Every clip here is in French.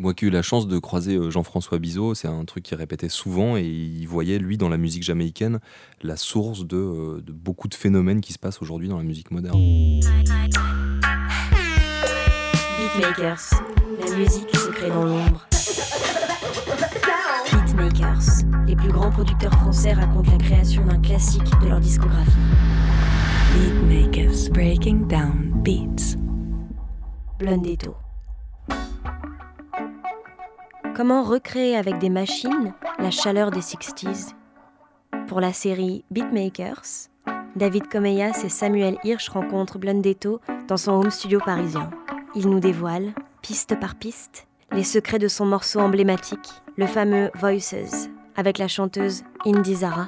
Moi qui ai eu la chance de croiser euh, Jean-François Bizot, c'est un truc qu'il répétait souvent et il voyait, lui, dans la musique jamaïcaine, la source de, euh, de beaucoup de phénomènes qui se passent aujourd'hui dans la musique moderne. Beatmakers, la musique se crée dans l'ombre. Beatmakers, les plus grands producteurs français racontent la création d'un classique de leur discographie. Beatmakers, breaking down beats. Blundetto. Comment recréer avec des machines la chaleur des 60s Pour la série Beatmakers, David Comeyas et Samuel Hirsch rencontrent Blundetto dans son home studio parisien. Ils nous dévoilent, piste par piste, les secrets de son morceau emblématique, le fameux Voices, avec la chanteuse Indy Zara.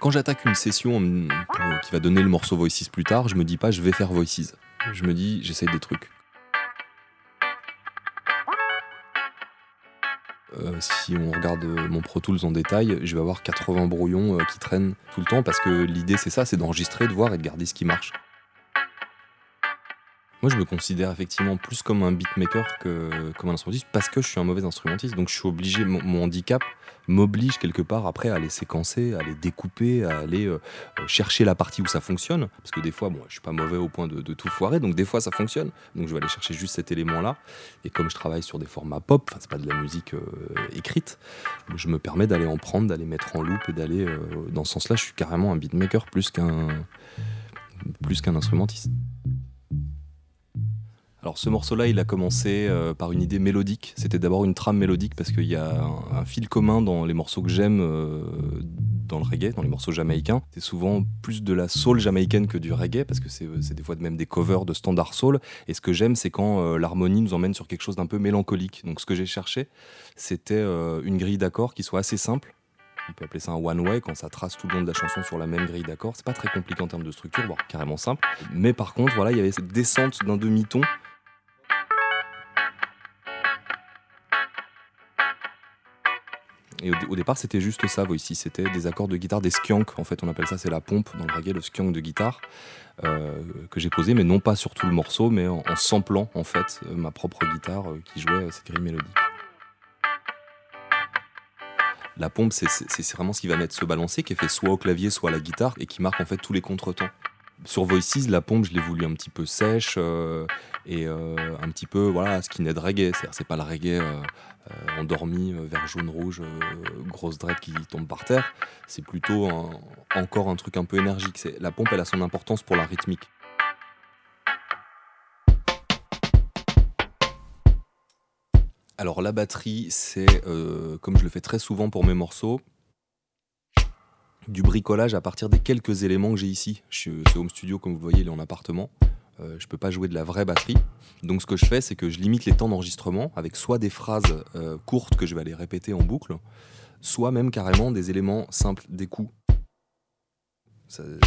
Quand j'attaque une session hum, pour- qui va donner le morceau Voices plus tard, je me dis pas je vais faire Voices. Je me dis j'essaye des trucs. Euh, si on regarde euh, mon Pro Tools en détail, je vais avoir 80 brouillons euh, qui traînent tout le temps parce que l'idée c'est ça, c'est d'enregistrer, de voir et de garder ce qui marche. Moi je me considère effectivement plus comme un beatmaker que comme un instrumentiste parce que je suis un mauvais instrumentiste, donc je suis obligé, mon, handicap m'oblige quelque part après à les séquencer, à les découper, à aller euh, euh, chercher la partie où ça fonctionne. Parce que des fois, bon, je suis pas mauvais au point de, tout foirer, donc des fois ça fonctionne. Donc je vais aller chercher juste cet élément-là. Et comme je travaille sur des formats pop, enfin c'est pas de la musique euh, écrite, je me permets d'aller en prendre, d'aller mettre en loop et d'aller dans ce sens-là. Je suis carrément un beatmaker plus qu'un plus qu'un instrumentiste. Alors ce morceau-là, il a commencé euh, par une idée mélodique. C'était d'abord une trame mélodique parce qu'il y a un, fil commun dans les morceaux que j'aime euh, dans le reggae, dans les morceaux jamaïcains. C'est souvent plus de la soul jamaïcaine que du reggae parce que c'est c'est des fois même des covers de standard soul. Et ce que j'aime, c'est quand euh, l'harmonie nous emmène sur quelque chose d'un peu mélancolique. Donc ce que j'ai cherché, c'était euh, une grille d'accords qui soit assez simple. On peut appeler ça un one way quand ça trace tout le long de la chanson sur la même grille d'accords. C'est pas très compliqué en termes de structure, voire carrément simple. Mais par contre, voilà, il y avait cette descente d'un demi-ton Et au, départ, c'était juste ça, Voici. C'était des accords de guitare, des skanks. En fait, on appelle ça, c'est la pompe dans le reggae, le skank de guitare, euh, que j'ai posé, mais non pas sur tout le morceau, mais en, samplant, en fait, euh, ma propre guitare euh, qui jouait cette grille mélodique. La pompe, c'est- vraiment ce qui va mettre se balancer, qui est fait soit au clavier, soit à la guitare, et qui marque en fait tous les contretemps. Sur Voices, la pompe, je l'ai voulu un petit peu sèche euh, et euh, un petit peu, voilà, skinhead reggae. C'est-à-dire, c'est pas le reggae euh, endormi, vert, jaune, rouge, euh, grosse dread qui tombe par terre. C'est plutôt encore un truc un peu énergique. La pompe, elle a son importance pour la rythmique. Alors la batterie, c'est comme je le fais très souvent pour mes morceaux, du bricolage à partir des quelques éléments que j'ai ici. Je suis c'est home studio comme vous voyez, il est en appartement. Euh, je peux pas jouer de la vraie batterie. Donc ce que je fais, c'est que je limite les temps d'enregistrement avec soit des phrases euh, courtes que je vais aller répéter en boucle, soit même carrément des éléments simples, des coups.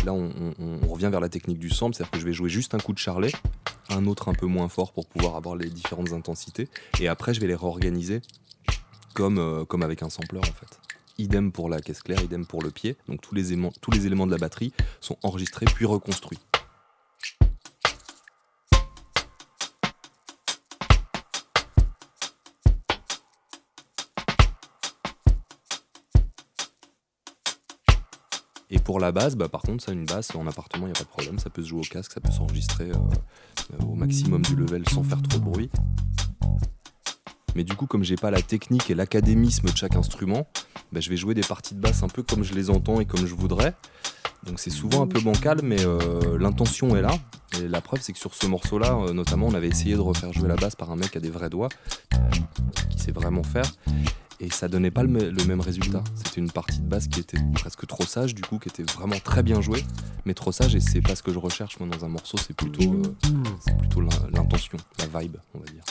Là, on, revient vers la technique du sample, c'est-à-dire que je vais jouer juste un coup de charlet, un autre un peu moins fort pour pouvoir avoir les différentes intensités, et après je vais les réorganiser comme, euh, comme avec un sampler en fait. Idem pour la caisse claire, idem pour le pied. Donc tous les éléments, tous les éléments de la batterie sont enregistrés puis reconstruits. Et pour la basse, bah, par contre, ça, une basse en appartement, il n'y a pas de problème. Ça peut se jouer au casque, ça peut s'enregistrer euh, euh, au maximum du level sans faire trop de bruit. Mais du coup, comme j'ai pas la technique et l'académisme de chaque instrument, bah, je vais jouer des parties de basse un peu comme je les entends et comme je voudrais. Donc c'est souvent un peu bancal, mais euh, l'intention est là. Et la preuve, c'est que sur ce morceau-là, euh, notamment, on avait essayé de refaire jouer la basse par un mec à des vrais doigts, qui sait vraiment faire. Et ça donnait pas le, me- le même résultat. C'était une partie de basse qui était presque trop sage, du coup, qui était vraiment très bien jouée, mais trop sage. Et c'est pas ce que je recherche moi dans un morceau. C'est plutôt, euh, l'intention, la vibe, on va dire.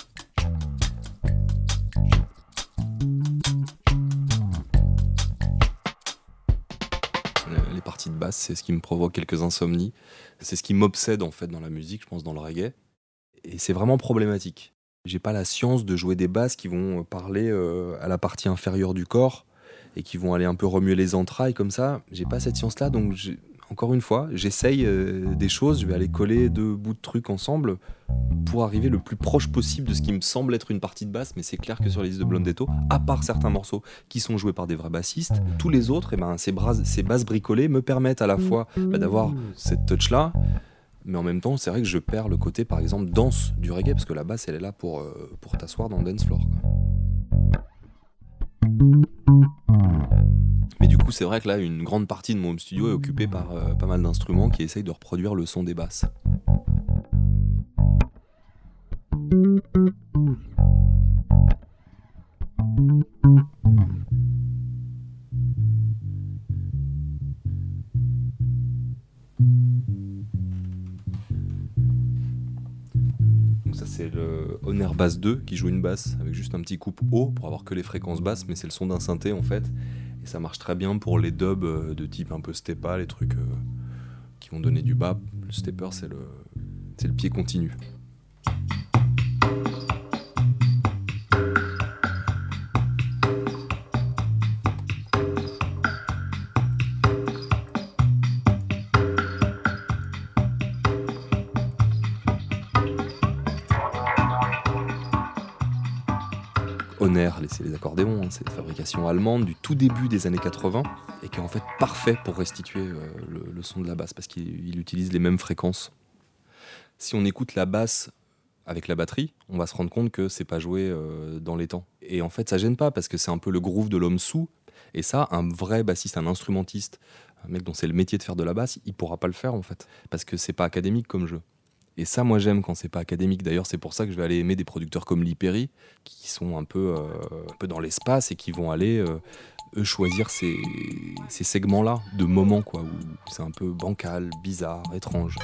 Parties de basse, c'est ce qui me provoque quelques insomnies. C'est ce qui m'obsède en fait dans la musique, je pense, dans le reggae. Et c'est vraiment problématique. J'ai pas la science de jouer des basses qui vont parler euh, à la partie inférieure du corps et qui vont aller un peu remuer les entrailles comme ça. J'ai pas cette science-là, donc encore une fois, j'essaye euh, des choses. Je vais aller coller deux bouts de trucs ensemble pour arriver le plus proche possible de ce qui me semble être une partie de basse. Mais c'est clair que sur les listes de Blondetto, à part certains morceaux qui sont joués par des vrais bassistes, tous les autres, eh ben, ces, basses bricolées me permettent à la fois bah, d'avoir cette touch-là, mais en même temps, c'est vrai que je perds le côté, par exemple, danse du reggae, parce que la basse, elle est là pour, euh, t'asseoir dans le dance floor. Mais du coup, c'est vrai que là, une grande partie de mon home studio est occupée par euh, pas mal d'instruments qui essayent de reproduire le son des basses. Donc ça c'est le Honor Bass 2 qui joue une basse avec juste un petit coupe haut pour avoir que les fréquences basses mais c'est le son d'un synthé en fait et ça marche très bien pour les dubs euh, de type un peu steppa, les trucs euh, qui vont donner du bas. Le stepper c'est le c'est le pied continu. C'est les accordéons, hein, c'est une fabrication allemande du tout début des années 80 et qui est en fait parfait pour restituer euh, le, son de la basse parce qu'il il utilise les mêmes fréquences. Si on écoute la basse avec la batterie, on va se rendre compte que c'est pas joué euh, dans les temps. Et en fait, ça gêne pas parce que c'est un peu le groove de l'homme sous. Et ça, un vrai bassiste, un instrumentiste, un mec dont c'est le métier de faire de la basse, il pourra pas le faire en fait parce que c'est pas académique comme jeu. Et ça, moi, j'aime quand c'est pas académique. D'ailleurs, c'est pour ça que je vais aller aimer des producteurs comme Lee Perry, qui sont un peu, euh, un peu dans l'espace et qui vont aller, euh, eux, choisir ces, ces segments-là de moments, quoi, où c'est un peu bancal, bizarre, étrange.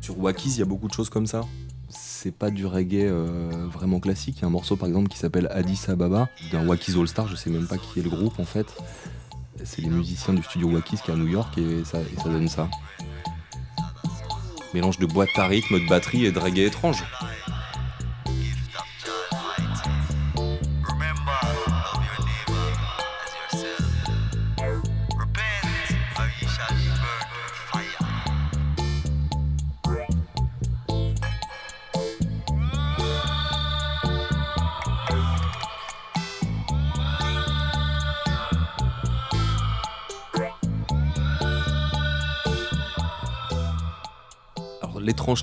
Sur Wakiz, il y a beaucoup de choses comme ça. C'est pas du reggae euh, vraiment classique. Il y a un morceau, par exemple, qui s'appelle Addis Ababa, d'un Wakiz All Star. Je sais même pas qui est le groupe, en fait. C'est les musiciens du studio Wakiz qui est à New York et ça donne ça. Mélange de boîte à rythme, de batterie et de reggae étrange.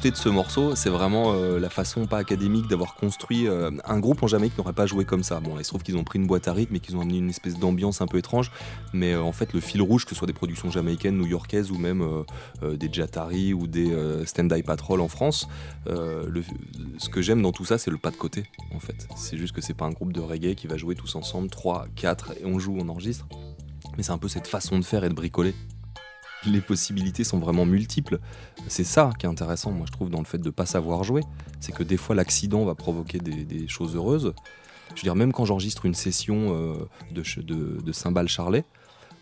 De ce morceau, c'est vraiment euh, la façon pas académique d'avoir construit euh, un groupe en Jamaïque n'aurait pas joué comme ça. Bon, il se trouve qu'ils ont pris une boîte à rythme et qu'ils ont amené une espèce d'ambiance un peu étrange, mais euh, en fait, le fil rouge, que ce soit des productions jamaïcaines, new-yorkaises ou même des Jatari ou des euh, Stand-Eye Patrol en France, ce que j'aime dans tout ça, c'est le pas de côté, en fait. C'est juste que c'est pas un groupe de reggae qui va jouer tous ensemble, 3, 4, et on joue, on enregistre. Mais c'est un peu cette façon de faire et de bricoler. Les possibilités sont vraiment multiples. C'est ça qui est intéressant, moi je trouve, dans le fait de ne pas savoir jouer. C'est que des fois l'accident va provoquer des, choses heureuses. Je veux dire, même quand j'enregistre une session euh, de, cymbales charlet,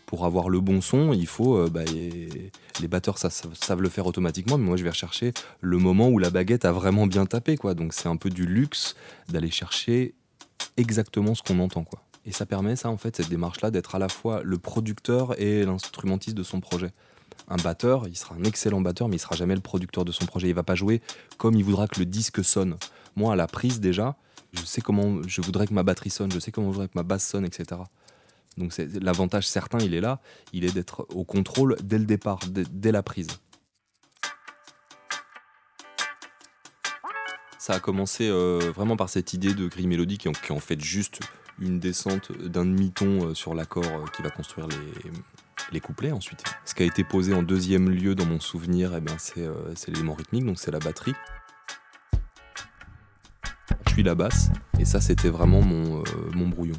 pour avoir le bon son, il faut. euh, bah, les batteurs ça- savent, savent le faire automatiquement, mais moi je vais rechercher le moment où la baguette a vraiment bien tapé. Quoi. Donc c'est un peu du luxe d'aller chercher exactement ce qu'on entend. Quoi. Et ça permet, ça, en fait, cette démarche-là, d'être à la fois le producteur et l'instrumentiste de son projet. Un batteur, il sera un excellent batteur, mais il sera jamais le producteur de son projet. Il va pas jouer comme il voudra que le disque sonne. Moi, à la prise, déjà, je sais comment je voudrais que ma batterie sonne, je sais comment je voudrais que ma basse sonne, etc. Donc l'avantage certain, il est là, il est d'être au contrôle dès le départ, dès, la prise. Ça a commencé euh, vraiment par cette idée de mélodie qui, qui est en fait juste une descente d'un demi-ton euh, sur l'accord euh, qui va construire les, les couplets ensuite. Ce qui a été posé en deuxième lieu dans mon souvenir, eh c'est euh, c'est l'élément rythmique, donc c'est la batterie. Puis la basse, et ça c'était vraiment mon, euh, brouillon.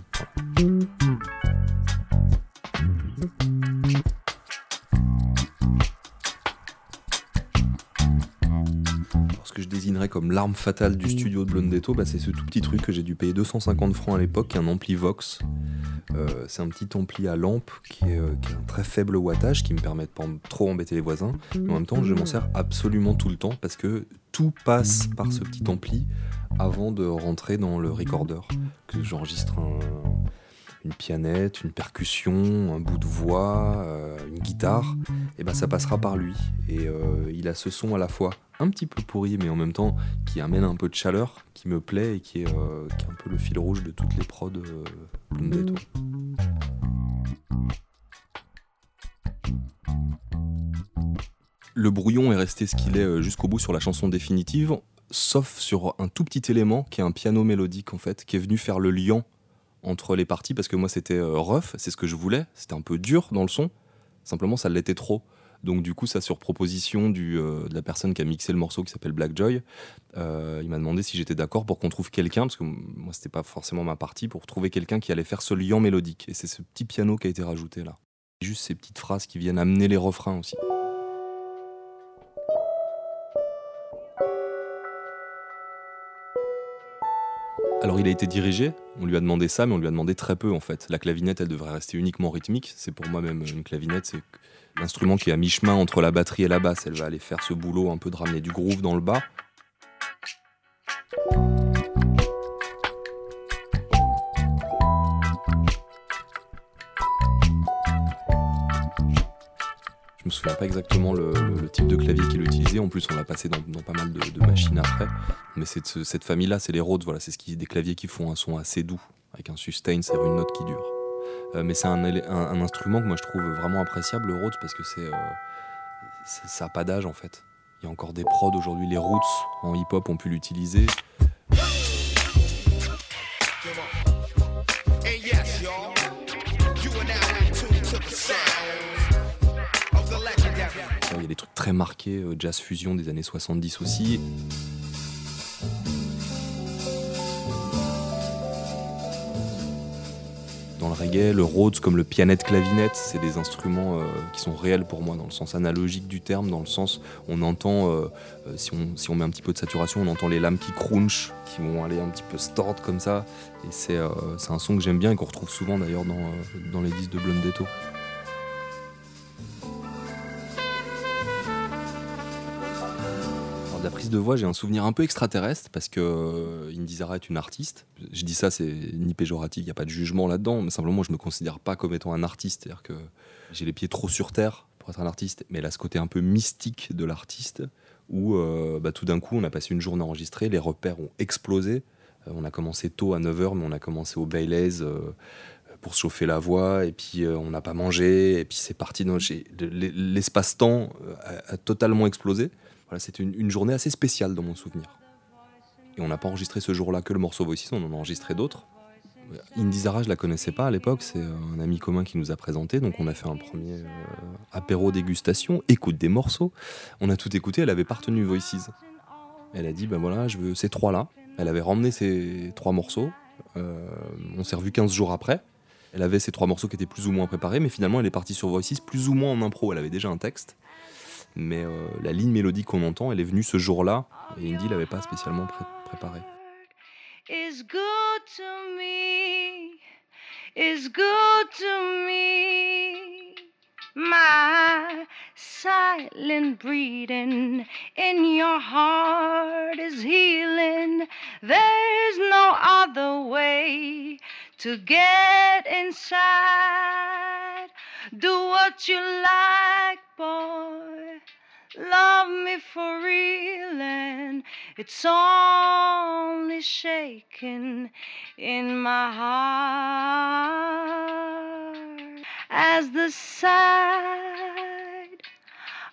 Ce que je désignerais comme l'arme fatale du studio de Blondetto, bah, c'est ce tout petit truc que j'ai dû payer 250 francs à l'époque, qui est un ampli Vox. Euh, c'est un petit ampli à lampe qui est, euh, qui a un très faible wattage, qui me permet de pas trop embêter les voisins. Mais en même temps, je m'en sers absolument tout le temps parce que tout passe par ce petit ampli avant de rentrer dans le recorder. Que j'enregistre un- une pianette, une percussion, un bout de voix, euh, une guitare, et ben ça passera par lui. Et euh, il a ce son à la fois un petit peu pourri, mais en même temps qui amène un peu de chaleur, qui me plaît et qui est, euh, un peu le fil rouge de toutes les prods euh, Blondetto. Le brouillon est resté ce qu'il est euh, jusqu'au bout sur la chanson définitive, sauf sur un tout petit élément qui est un piano mélodique en fait, qui est venu faire le lien entre les parties parce que moi c'était euh, rough, c'est ce que je voulais, c'était un peu dur dans le son, simplement ça l'était trop. Donc du coup ça sur proposition du, euh, de la personne qui a mixé le morceau qui s'appelle Black Joy, euh, il m'a demandé si j'étais d'accord pour qu'on trouve quelqu'un, parce que moi c'était pas forcément ma partie, pour trouver quelqu'un qui allait faire ce lien mélodique. Et c'est ce petit piano qui a été rajouté là. Juste ces petites phrases qui viennent amener les refrains aussi. Alors il a été dirigé, on lui a demandé ça, mais on lui a demandé très peu en fait. La clavinette, elle devrait rester uniquement rythmique. C'est pour moi même une clavinette, c'est l'instrument qui est à mi-chemin entre la batterie et la basse. Elle va aller faire ce boulot un peu de ramener du groove dans le bas. Me souviens pas exactement le, type de clavier qu'il utilisait. En plus, on l'a passé dans, pas mal de, machines après. Mais cette famille-là, c'est les Rhodes. Voilà, c'est ce qui, des claviers qui font un son assez doux, avec un sustain, c'est une note qui dure. Euh, mais c'est un, instrument que moi je trouve vraiment appréciable, le Rhodes, parce que c'est, euh, ça n'a pas d'âge en fait. Il y a encore des prods aujourd'hui, les Roots en hip-hop ont pu l'utiliser. Très marqués, euh, jazz fusion des années 70 aussi. Dans le reggae, le Rhodes comme le pianette clavinette, c'est des instruments euh, qui sont réels pour moi dans le sens analogique du terme, dans le sens on entend, euh, si, on, si on met un petit peu de saturation, on entend les lames qui crunchent, qui vont aller un petit peu stord comme ça. Et c'est un son que j'aime bien et qu'on retrouve souvent d'ailleurs dans, dans les disques de Blondetto. La prise de voix, j'ai un souvenir un peu extraterrestre parce que euh, Indy Zara est une artiste. Je dis ça, c'est ni péjoratif, il n'y a pas de jugement là-dedans, mais simplement je me considère pas comme étant un artiste. C'est-à-dire que j'ai les pieds trop sur terre pour être un artiste, mais elle a ce côté un peu mystique de l'artiste où euh, bah, tout d'un coup on a passé une journée enregistrée, les repères ont explosé. Euh, on a commencé tôt à 9h, mais on a commencé au Baileys. pour chauffer la voix, et puis on n'a pas mangé, et puis c'est parti. L'espace-temps a totalement explosé. Voilà, c'était une, journée assez spéciale dans mon souvenir. Et on n'a pas enregistré ce jour-là que le morceau Voices, on en a enregistré d'autres. Indy Zara, je la connaissais pas à l'époque, c'est euh, un ami commun qui nous a présenté, donc on a fait un premier euh, apéro dégustation, écoute des morceaux. On a tout écouté, elle avait pas retenu Voices. Elle a dit, ben voilà, je veux ces trois-là. Elle avait ramené ces trois morceaux. Euh, on s'est revu 15 jours après. Elle avait ces trois morceaux qui étaient plus ou moins préparés, mais finalement elle est partie sur Voices plus ou moins en impro. Elle avait déjà un texte, mais euh, la ligne mélodique qu'on entend, elle est venue ce jour-là, et Indy l'avait pas spécialement pré- préparée. is good to me, is good to me. My silent breathing in your heart is healing. There's no other way to get inside. Do what you like, boy. Love me for real, and it's only shaking in my heart as the side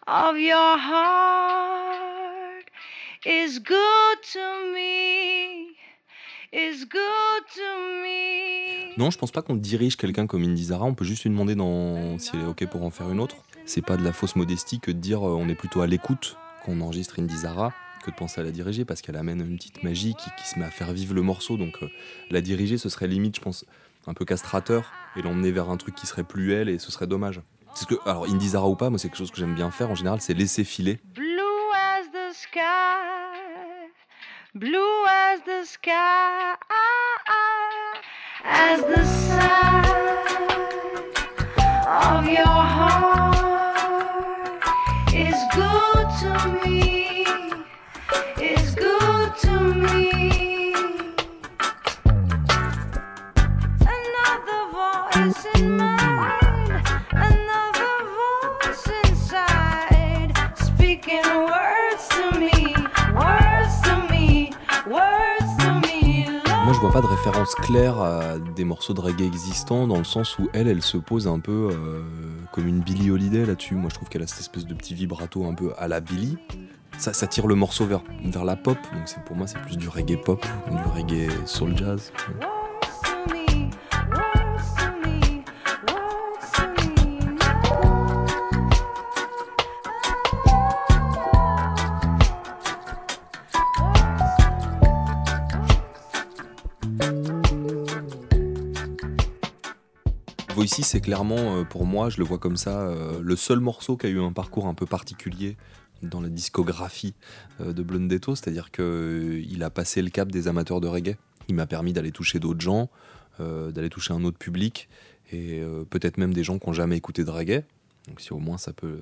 of your heart is good to me, is good to me. Non, je pense pas qu'on dirige quelqu'un comme Indy Zara. On peut juste lui demander dans... si elle est OK pour en faire une autre. C'est pas de la fausse modestie que de dire euh, on est plutôt à l'écoute quand on enregistre Indy Zara que de penser à la diriger parce qu'elle amène une petite magie qui, se met à faire vivre le morceau. Donc euh, la diriger, ce serait limite, je pense, un peu castrateur et l'emmener vers un truc qui serait plus elle et ce serait dommage. Que, alors Indy Zara ou pas, moi c'est quelque chose que j'aime bien faire en général, c'est laisser filer. Blue as the sky, blue as the sky, as the side of your heart pas de référence claire à des morceaux de reggae existants dans le sens où elle, elle se pose un peu euh, comme une Billie Holiday là-dessus. Moi je trouve qu'elle a cette espèce de petit vibrato un peu à la Billie. Ça, tire le morceau vers, la pop, donc pour moi c'est plus du reggae pop, du reggae soul jazz. C'est clairement euh, pour moi, je le vois comme ça, euh, le seul morceau qui a eu un parcours un peu particulier dans la discographie euh, de Blondetto, c'est-à-dire qu'il a passé le cap des amateurs de reggae. Il m'a permis d'aller toucher d'autres gens, d'aller toucher un autre public, et peut-être même des gens qui n'ont jamais écouté de reggae. Donc si au moins ça peut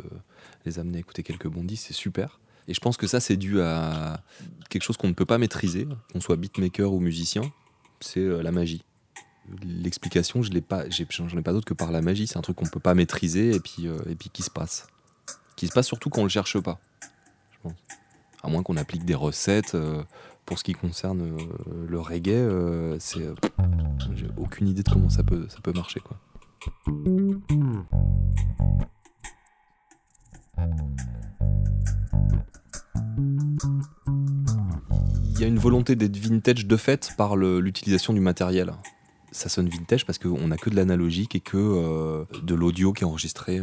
les amener à écouter quelques bondis, c'est super. Et je pense que ça c'est dû à quelque chose qu'on ne peut pas maîtriser, qu'on soit beatmaker ou musicien, c'est la magie. L'explication, je j'en ai pas d'autre que par la magie. C'est un truc qu'on peut pas maîtriser et puis euh, et puis qui se passe, qui se passe surtout quand on le cherche pas. À moins qu'on applique des recettes. euh, pour ce qui concerne euh, le reggae, c'est, j'ai aucune idée de comment ça peut marcher. Il y a une volonté d'être vintage de fait par l'utilisation du matériel. Ça sonne vintage parce qu'on n'a que de l'analogique et que euh, de l'audio qui est enregistré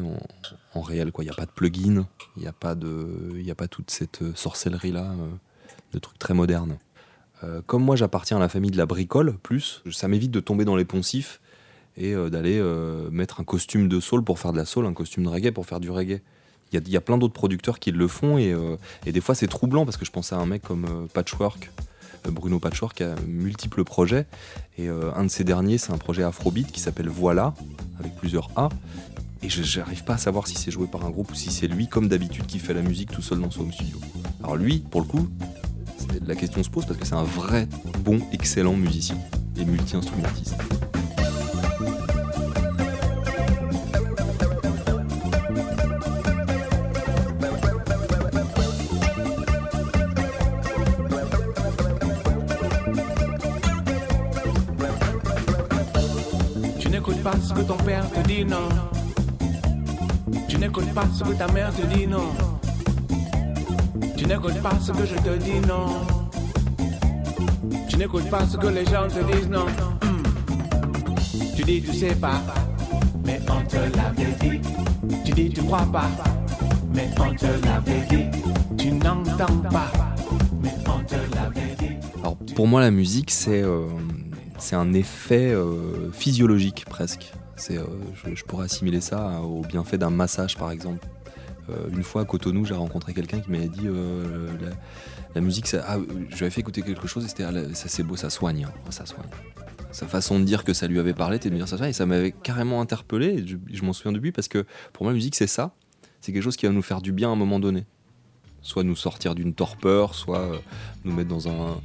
en, réel. Il n'y a pas de plugin, il n'y a, pas a pas toute cette euh, sorcellerie-là, euh, de trucs très modernes. Comme moi j'appartiens à la famille de la bricole, plus, ça m'évite de tomber dans les poncifs et d'aller mettre un costume de soul pour faire de la soul, un costume de reggae pour faire du reggae. Il y a, plein d'autres producteurs qui le font et, et des fois c'est troublant parce que je pense à un mec comme Patchwork, Bruno Patchwork a multiples projets et euh, un de ces derniers c'est un projet afrobeat qui s'appelle Voilà avec plusieurs A et je n'arrive pas à savoir si c'est joué par un groupe ou si c'est lui comme d'habitude qui fait la musique tout seul dans son studio. Alors lui pour le coup la question se pose parce que c'est un vrai bon excellent musicien et multi-instrumentiste. Pas ce que ton père te dit, non. Tu n'écoutes pas ce que ta mère te dit, non. Tu n'écoutes pas ce que je te dis, non. Tu n'écoutes pas ce que les gens te disent, non. Hmm. Tu dis, tu sais pas, mais on te l'avait dit. Tu dis, tu crois pas, mais on te l'avait dit. Tu n'entends pas, mais on te l'avait dit. Alors pour moi la musique c'est euh, c'est un effet euh, physiologique presque. C'est, euh, je, pourrais assimiler ça au bienfait d'un massage par exemple. Euh, une fois à Cotonou j'ai rencontré quelqu'un qui m'avait dit la, la musique, ça, ah, je lui avais fait écouter quelque chose et c'était ah, ça c'est beau, ça soigne, hein. ça soigne. Sa façon de dire que ça lui avait parlé, de me dire ça soigne et ça m'avait carrément interpellé. Je, je m'en souviens depuis parce que pour moi la musique c'est ça, c'est quelque chose qui va nous faire du bien à un moment donné. Soit nous sortir d'une torpeur, soit euh, nous mettre dans un,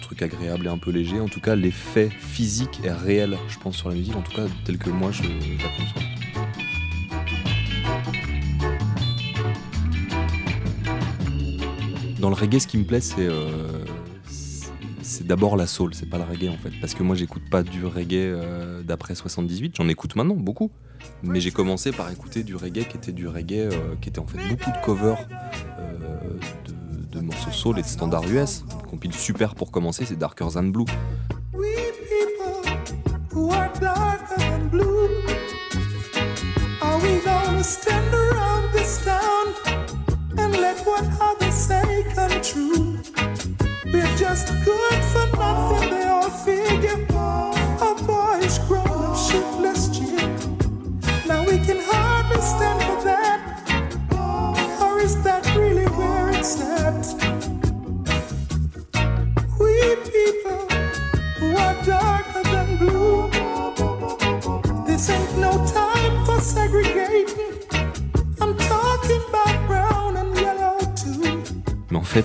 truc agréable et un peu léger. En tout cas, l'effet physique est réel, je pense, sur la musique, en tout cas, tel que moi je, la conçois. Dans le reggae, ce qui me plaît, c'est euh, c'est- d'abord la soul, c'est pas le reggae en fait. Parce que moi, j'écoute pas du reggae euh, d'après 78, j'en écoute maintenant beaucoup. Mais j'ai commencé par écouter du reggae qui était du reggae, qui était en fait beaucoup de covers morceaux soul et de standard US. Une compile super pour commencer, c'est Darker Than Blue.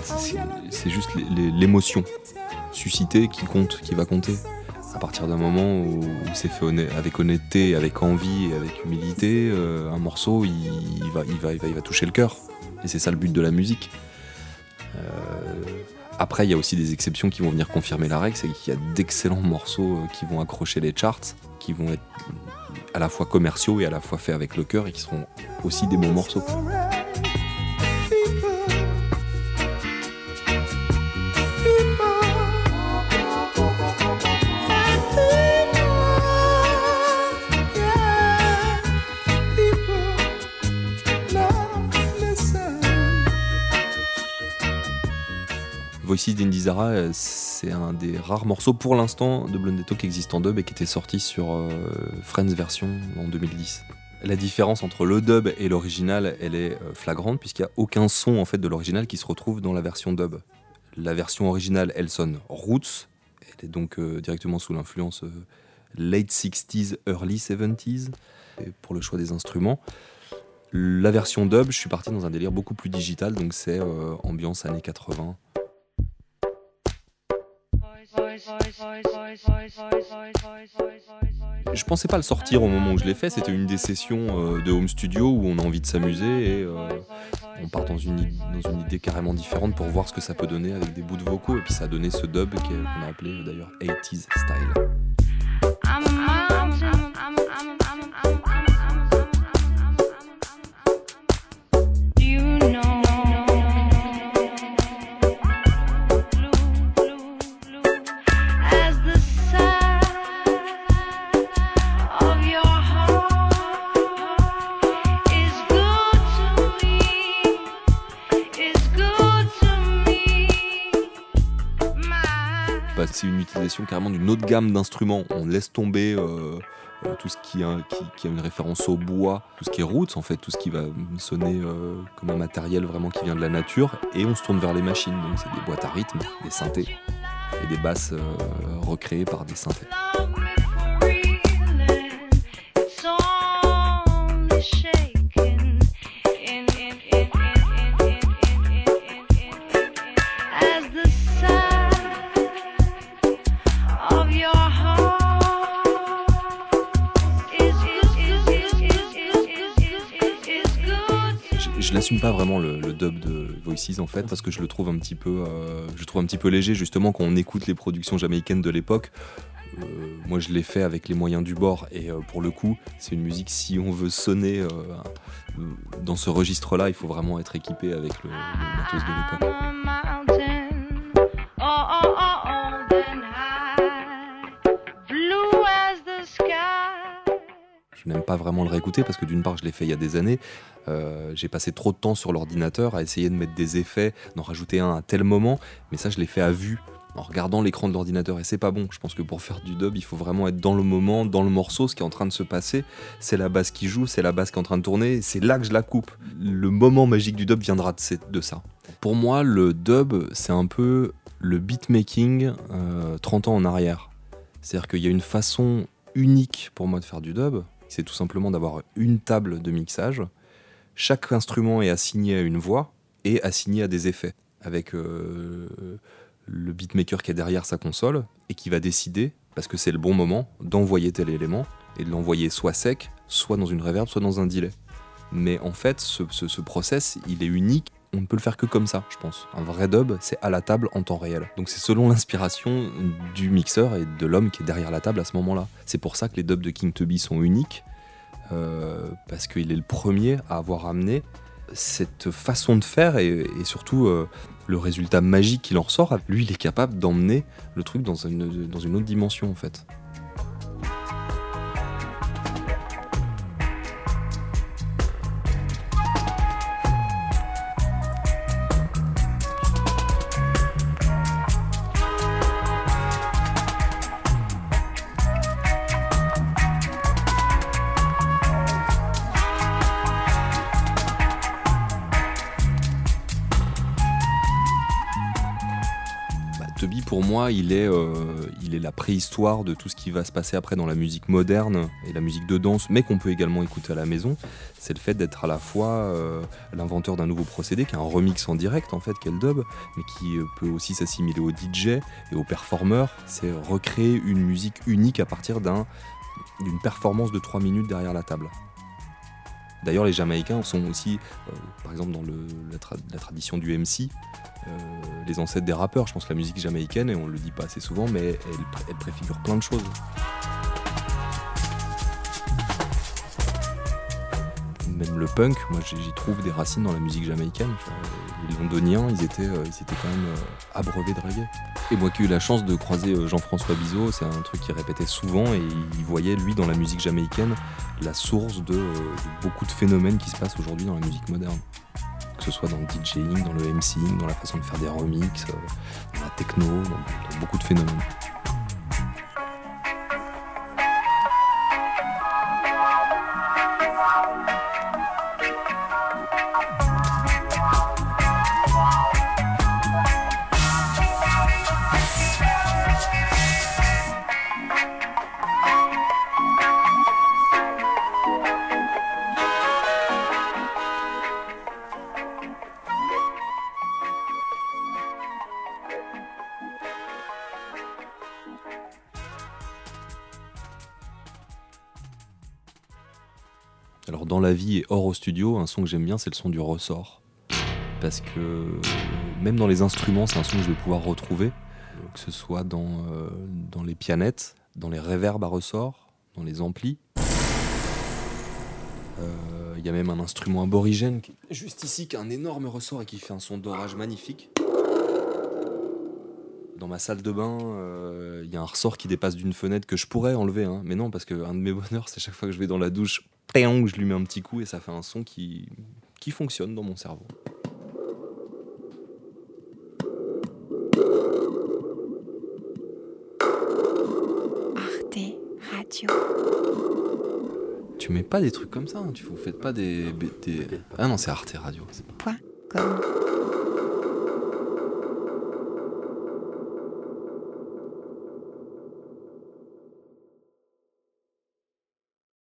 C'est- juste l'émotion suscitée qui compte, qui va compter. À partir d'un moment où, c'est fait avec honnêteté, avec envie et avec humilité, euh, un morceau, il, il va, il, va, il, va, il va toucher le cœur. Et c'est ça le but de la musique. Euh, après, il y a aussi des exceptions qui vont venir confirmer la règle, c'est qu'il y a d'excellents morceaux euh, qui vont accrocher les charts, qui vont être à la fois commerciaux et à la fois faits avec le cœur et qui seront aussi des bons morceaux. Voices d'Indizara, euh, c'est un des rares morceaux pour l'instant de Blondetto qui existe en dub et qui était sorti sur euh, Friends version en 2010. La différence entre le dub et l'original, elle est euh, flagrante puisqu'il n'y a aucun son en fait de l'original qui se retrouve dans la version dub. La version originale, elle sonne roots, elle est donc directement sous l'influence late 60s, early 70s et pour le choix des instruments. La version dub, je suis parti dans un délire beaucoup plus digital, donc c'est ambiance années 80. Je pensais pas le sortir au moment où je l'ai fait, c'était une des sessions euh, de home studio où on a envie de s'amuser et euh, on part dans une, dans une idée carrément différente pour voir ce que ça peut donner avec des bouts de vocaux et puis ça a donné ce dub qu'on a appelé euh, d'ailleurs 80s style. Carrément d'une autre gamme d'instruments. On laisse tomber euh, euh, tout ce qui a, une référence au bois, tout ce qui est roots en fait, tout ce qui va sonner euh, comme un matériel vraiment qui vient de la nature, et on se tourne vers les machines. Donc c'est des boîtes à rythme, des synthés et des basses recréées par des synthés. L'assume pas vraiment le, dub de Voices en fait parce que je le trouve un petit peu, euh, je trouve un petit peu léger justement quand on écoute les productions jamaïcaines de l'époque. Euh, moi je l'ai fait avec les moyens du bord et euh, pour le coup c'est une musique si on veut sonner dans ce registre-là il faut vraiment être équipé avec le, le matos de l'époque. N'aime pas vraiment le réécouter parce que d'une part je l'ai fait il y a des années, Euh, j'ai passé trop de temps sur l'ordinateur à essayer de mettre des effets, d'en rajouter un à tel moment, mais ça je l'ai fait à vue en regardant l'écran de l'ordinateur et c'est pas bon. Je pense que pour faire du dub il faut vraiment être dans le moment, dans le morceau, ce qui est en train de se passer, c'est la basse qui joue, c'est la basse qui est en train de tourner, c'est là que je la coupe. Le moment magique du dub viendra de ça. Pour moi le dub c'est un peu le beatmaking euh, 30 ans en arrière. C'est-à-dire qu'il y a une façon unique pour moi de faire du dub, c'est tout simplement d'avoir une table de mixage. Chaque instrument est assigné à une voix et assigné à des effets, avec euh, le beatmaker qui est derrière sa console et qui va décider, parce que c'est le bon moment, d'envoyer tel élément et de l'envoyer soit sec, soit dans une reverb, soit dans un delay. Mais en fait, ce, ce- ce process, il est unique. On ne peut le faire que comme ça, je pense. Un vrai dub, c'est à la table en temps réel. Donc c'est selon l'inspiration du mixeur et de l'homme qui est derrière la table à ce moment-là. C'est pour ça que les dubs de King Tubby sont uniques, euh, parce qu'il est le premier à avoir amené cette façon de faire et, surtout euh, le résultat magique qu'il en ressort, lui, il est capable d'emmener le truc dans une autre dimension en fait. Tubby, pour moi, il est, euh, il est la préhistoire de tout ce qui va se passer après dans la musique moderne et la musique de danse, mais qu'on peut également écouter à la maison. C'est le fait d'être à la fois euh, l'inventeur d'un nouveau procédé, qui est un remix en direct, en fait, qu'est le dub, mais qui euh, peut aussi s'assimiler au DJ et au performeur. C'est recréer une musique unique à partir d'un- d'une performance de 3 minutes derrière la table. D'ailleurs, les Jamaïcains sont aussi, euh, par exemple, dans la, tra- la tradition du MC, euh, les ancêtres des rappeurs. Je pense que la musique jamaïcaine, et on le dit pas assez souvent, mais elle préfigure plein de choses. Même le punk, moi j'y trouve des racines dans la musique jamaïcaine. Les londoniens, ils étaient, euh, ils étaient quand même euh, abreuvés de reggae. Et moi qui ai eu la chance de croiser euh, Jean-François Bizot, c'est un truc qu'il répétait souvent et il voyait lui dans la musique jamaïcaine la source de, beaucoup de phénomènes qui se passent aujourd'hui dans la musique moderne. Que ce soit dans le DJing, dans le MCing, dans la façon de faire des remixes, dans la techno, dans beaucoup de phénomènes. Studio, un son que j'aime bien, c'est le son du ressort. Parce que même dans les instruments, c'est un son que je vais pouvoir retrouver, que ce soit dans, euh, dans les pianettes, dans les réverbes à ressort, dans les amplis. Euh, Il y a même un instrument aborigène qui juste ici, qui a un énorme ressort et qui fait un son d'orage magnifique. Dans ma salle de bain, euh, il y a un ressort qui dépasse d'une fenêtre que je pourrais enlever, hein. mais non, parce que un de mes bonheurs, c'est chaque fois que je vais dans la douche, je lui mets un petit coup et ça fait un son qui, qui fonctionne dans mon cerveau. Arte Radio. Tu mets pas des trucs comme ça, hein. tu vous faites pas des, des- Ah non, c'est Arte Radio. c'est pas- Point com.